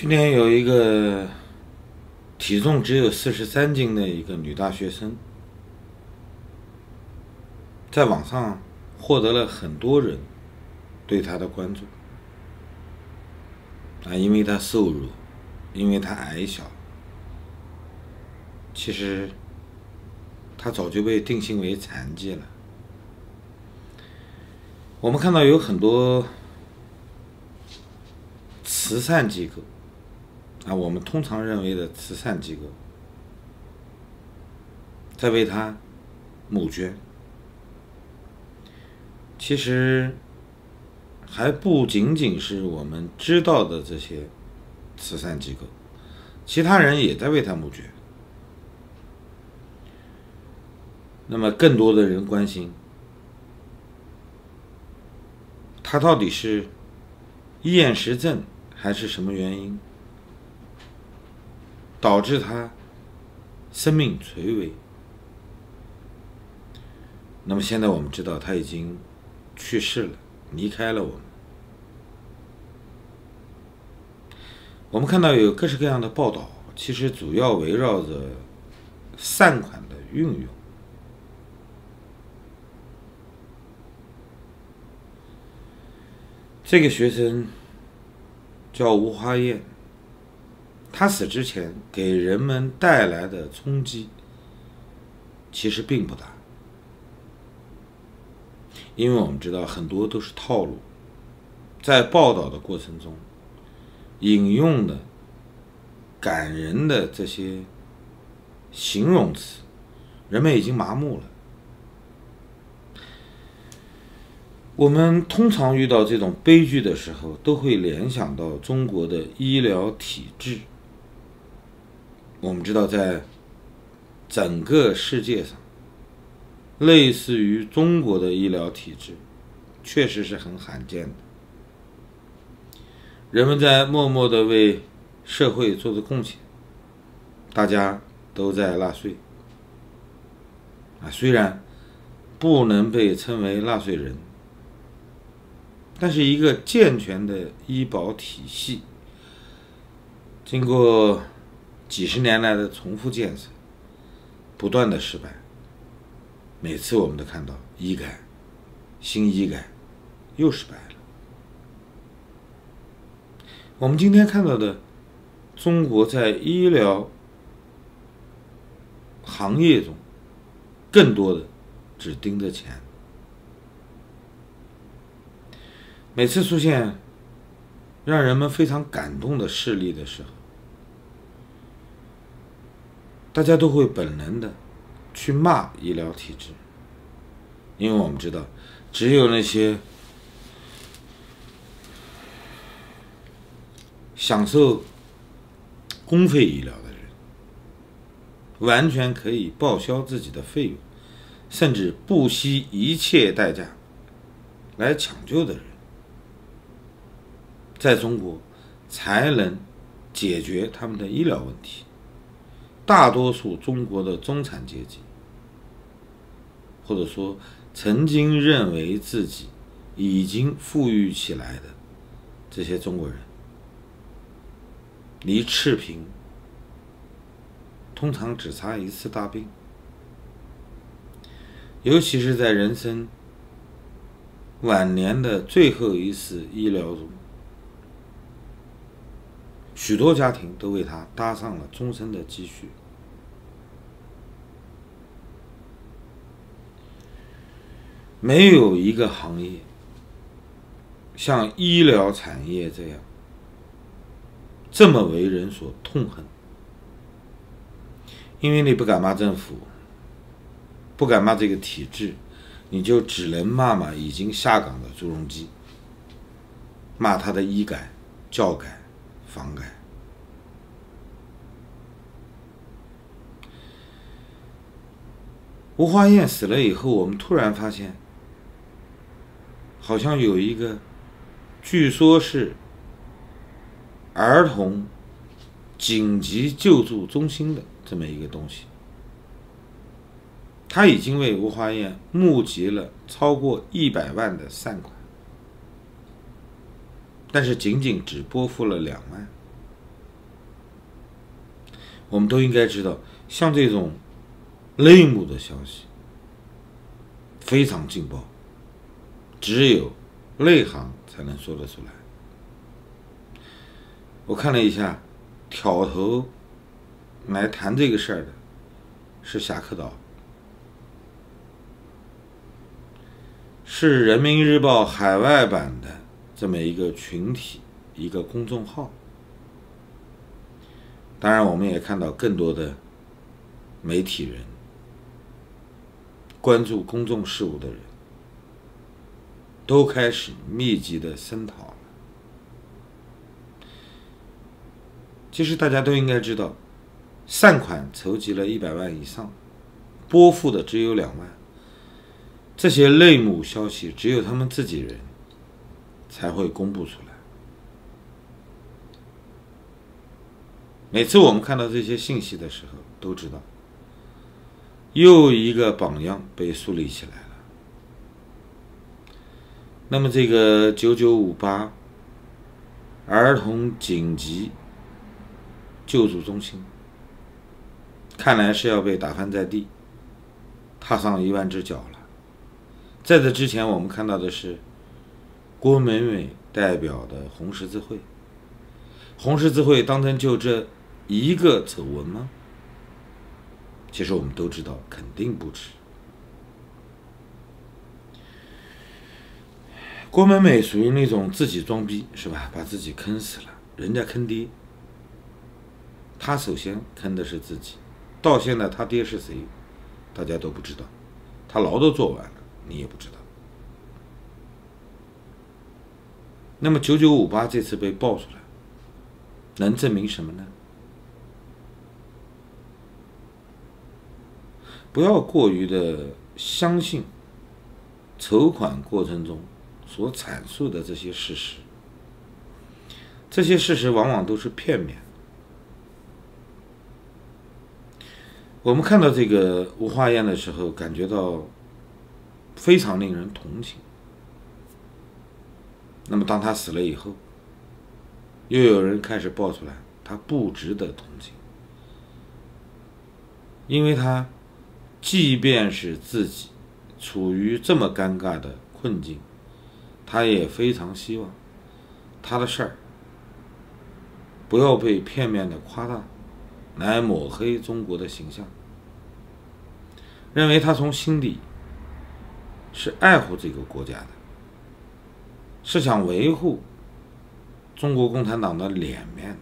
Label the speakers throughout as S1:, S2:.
S1: 去年有一个体重只有四十三斤的一个女大学生，在网上获得了很多人对她的关注啊，因为她瘦弱，因为她矮小。其实，她早就被定性为残疾了。我们看到有很多慈善机构。啊，我们通常认为的慈善机构在为他募捐，其实还不仅仅是我们知道的这些慈善机构，其他人也在为他募捐。那么，更多的人关心他到底是厌食症还是什么原因？导致他生命垂危。那么现在我们知道他已经去世了，离开了我们。我们看到有各式各样的报道，其实主要围绕着善款的运用。这个学生叫吴花燕。他死之前给人们带来的冲击，其实并不大，因为我们知道很多都是套路，在报道的过程中，引用的感人的这些形容词，人们已经麻木了。我们通常遇到这种悲剧的时候，都会联想到中国的医疗体制。我们知道，在整个世界上，类似于中国的医疗体制，确实是很罕见的。人们在默默的为社会做着贡献，大家都在纳税。啊，虽然不能被称为纳税人，但是一个健全的医保体系，经过。几十年来的重复建设，不断的失败。每次我们都看到医改、新医改又失败了。我们今天看到的中国在医疗行业中，更多的只盯着钱。每次出现让人们非常感动的事例的时候，大家都会本能的去骂医疗体制，因为我们知道，只有那些享受公费医疗的人，完全可以报销自己的费用，甚至不惜一切代价来抢救的人，在中国才能解决他们的医疗问题。大多数中国的中产阶级，或者说曾经认为自己已经富裕起来的这些中国人，离赤贫通常只差一次大病，尤其是在人生晚年的最后一次医疗中。许多家庭都为他搭上了终身的积蓄。没有一个行业像医疗产业这样这么为人所痛恨，因为你不敢骂政府，不敢骂这个体制，你就只能骂骂已经下岗的朱镕基，骂他的医改、教改。妨碍。吴花燕死了以后，我们突然发现，好像有一个，据说是儿童紧急救助中心的这么一个东西，他已经为吴花燕募集了超过一百万的善款。但是仅仅只拨付了两万，我们都应该知道，像这种内幕的消息非常劲爆，只有内行才能说得出来。我看了一下，挑头来谈这个事儿的是侠客岛，是人民日报海外版的这么一个群体，一个公众号。当然，我们也看到更多的媒体人关注公众事务的人，都开始密集的声讨了。其实大家都应该知道，善款筹集了一百万以上，拨付的只有两万。这些内幕消息，只有他们自己人才会公布出来。每次我们看到这些信息的时候，都知道又一个榜样被树立起来了。那么，这个九九五八儿童紧急救助中心，看来是要被打翻在地，踏上一万只脚了。在这之前，我们看到的是郭美美代表的红十字会，红十字会当真就这？一个丑闻吗？其实我们都知道，肯定不止。郭美美属于那种自己装逼，是吧？把自己坑死了，人家坑爹，他首先坑的是自己。到现在他爹是谁，大家都不知道。他牢都做完了，你也不知道。那么九九五八这次被爆出来，能证明什么呢？不要过于的相信筹款过程中所阐述的这些事实，这些事实往往都是片面。我们看到这个吴化燕的时候，感觉到非常令人同情。那么，当他死了以后，又有人开始爆出来，他不值得同情，因为他。即便是自己处于这么尴尬的困境，他也非常希望他的事儿不要被片面的夸大，来抹黑中国的形象。认为他从心底是爱护这个国家的，是想维护中国共产党的脸面的，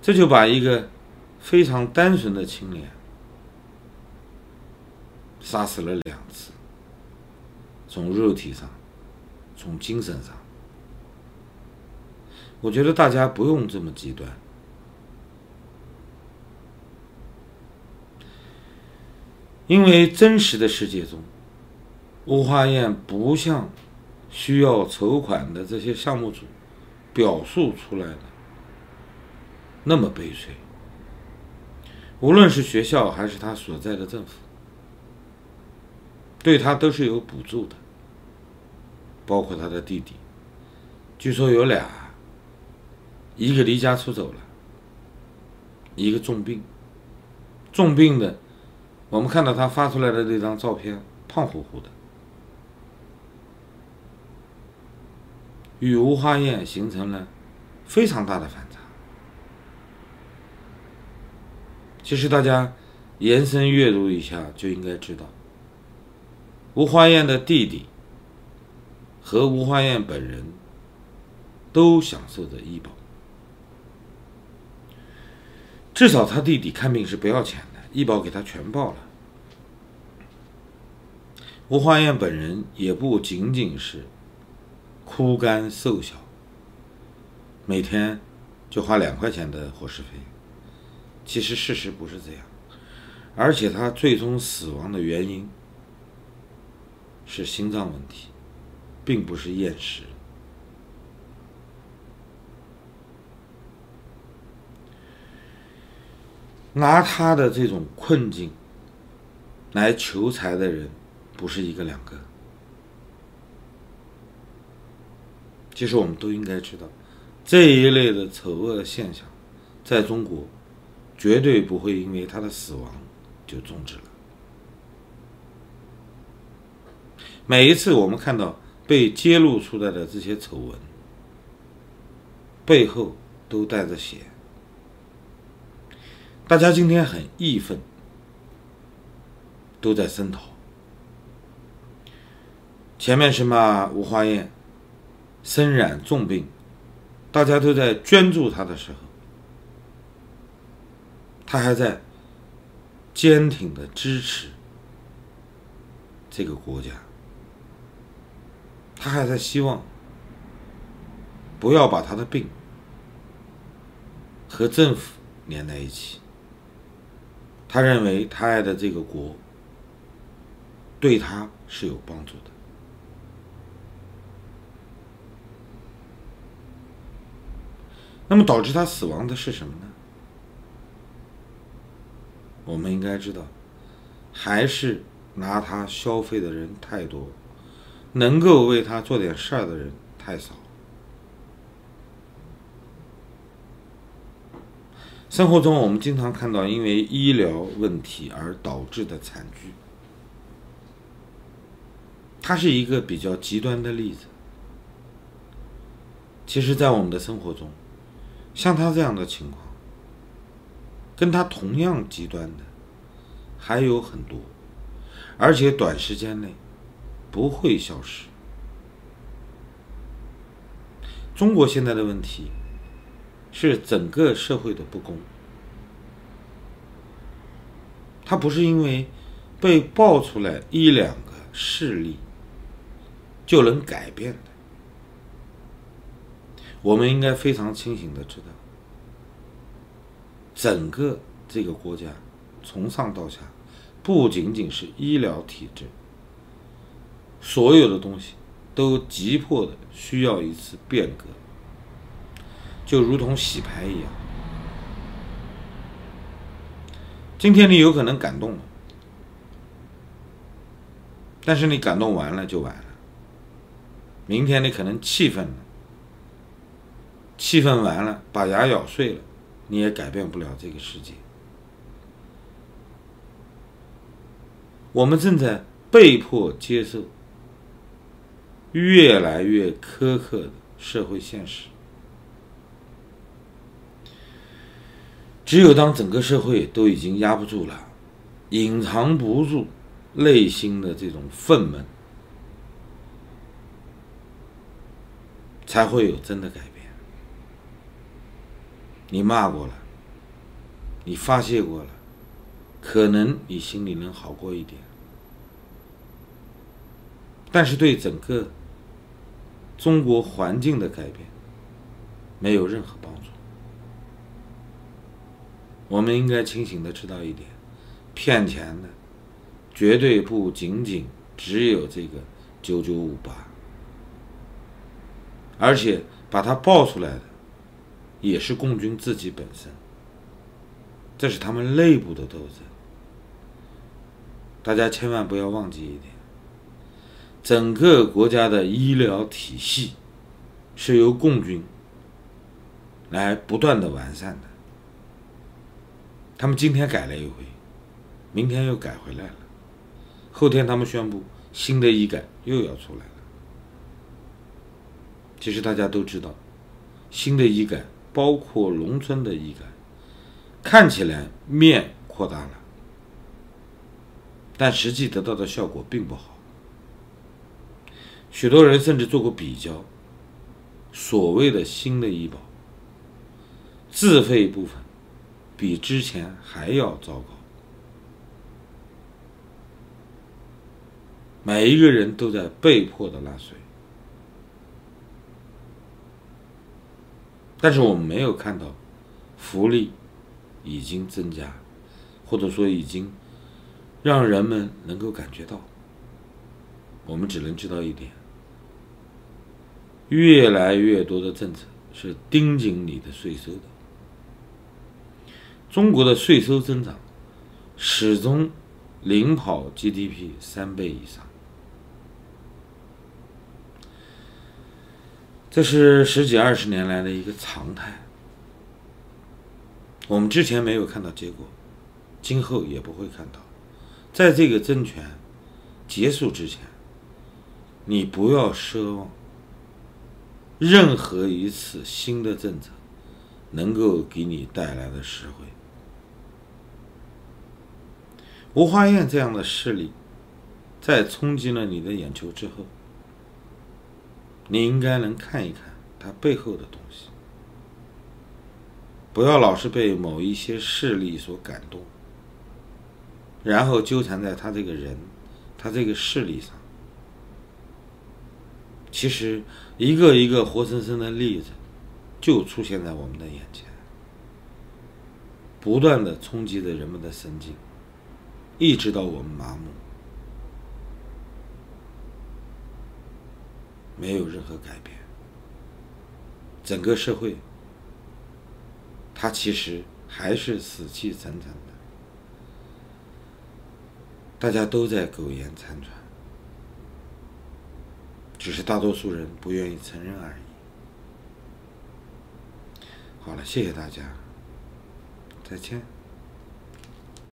S1: 这就把一个。非常单纯的青年，杀死了两次，从肉体上，从精神上，我觉得大家不用这么极端，因为真实的世界中，吴化燕不像需要筹款的这些项目组表述出来的那么悲催。无论是学校还是他所在的政府，对他都是有补助的，包括他的弟弟，据说有俩，一个离家出走了，一个重病，重病的，我们看到他发出来的那张照片，胖乎乎的，与吴花燕形成了非常大的反差。其实大家延伸阅读一下就应该知道，吴花燕的弟弟和吴花燕本人都享受着医保，至少他弟弟看病是不要钱的，医保给他全报了。吴花燕本人也不仅仅是枯干瘦小，每天就花两块钱的伙食费。其实事实不是这样，而且他最终死亡的原因是心脏问题，并不是厌食。拿他的这种困境来求财的人不是一个两个。其实我们都应该知道，这一类的丑恶现象。在中国绝对不会因为他的死亡就终止了。每一次我们看到被揭露出来的这些丑闻，背后都带着血。大家今天很义愤，都在声讨。前面是骂吴华燕身染重病，大家都在捐助他的时候，他还在坚挺的支持这个国家。他还在希望不要把他的病和政府连在一起。他认为他爱的这个国对他是有帮助的。那么导致他死亡的是什么呢？我们应该知道，还是拿他消费的人太多。能够为他做点事儿的人太少。生活中，我们经常看到因为医疗问题而导致的惨剧，它是一个比较极端的例子。其实，在我们的生活中，像他这样的情况，跟他同样极端的还有很多，而且短时间内。不会消失。中国现在的问题是整个社会的不公，它不是因为被爆出来一两个事例就能改变的。我们应该非常清醒的知道，整个这个国家从上到下，不仅仅是医疗体制。所有的东西都急迫的需要一次变革，就如同洗牌一样。今天你有可能感动了，但是你感动完了就完了。明天你可能气愤了，气愤完了把牙咬碎了，你也改变不了这个世界。我们正在被迫接受。越来越苛刻的社会现实，只有当整个社会都已经压不住了，隐藏不住内心的这种愤懑，才会有真的改变。你骂过了，你发泄过了，可能你心里能好过一点，但是对整个。中国环境的改变没有任何帮助。我们应该清醒的知道一点：骗钱的绝对不仅仅只有这个九九五八，而且把它爆出来的也是共军自己本身。这是他们内部的斗争。大家千万不要忘记一点。整个国家的医疗体系是由共军来不断的完善的。他们今天改了一回，明天又改回来了，后天他们宣布新的医改又要出来了。其实大家都知道，新的医改包括农村的医改，看起来面扩大了，但实际得到的效果并不好。许多人甚至做过比较，所谓的新的医保，自费部分比之前还要糟糕，每一个人都在被迫的纳税，但是我们没有看到福利已经增加，或者说已经让人们能够感觉到，我们只能知道一点。越来越多的政策是盯紧你的税收的。中国的税收增长始终领跑 GDP 三倍以上，这是十几二十年来的一个常态。我们之前没有看到结果，今后也不会看到。在这个政权结束之前，你不要奢望任何一次新的政策能够给你带来的实惠。吴华燕这样的势力，在冲击了你的眼球之后，你应该能看一看它背后的东西。不要老是被某一些势力所感动，然后纠缠在他这个人、他这个势力上。其实，一个一个活生生的例子就出现在我们的眼前，不断的冲击着人们的神经，一直到我们麻木，没有任何改变，整个社会。他其实还是死气沉沉的，大家都在苟延残喘，只是大多数人不愿意承认而已。好了，谢谢大家，再见。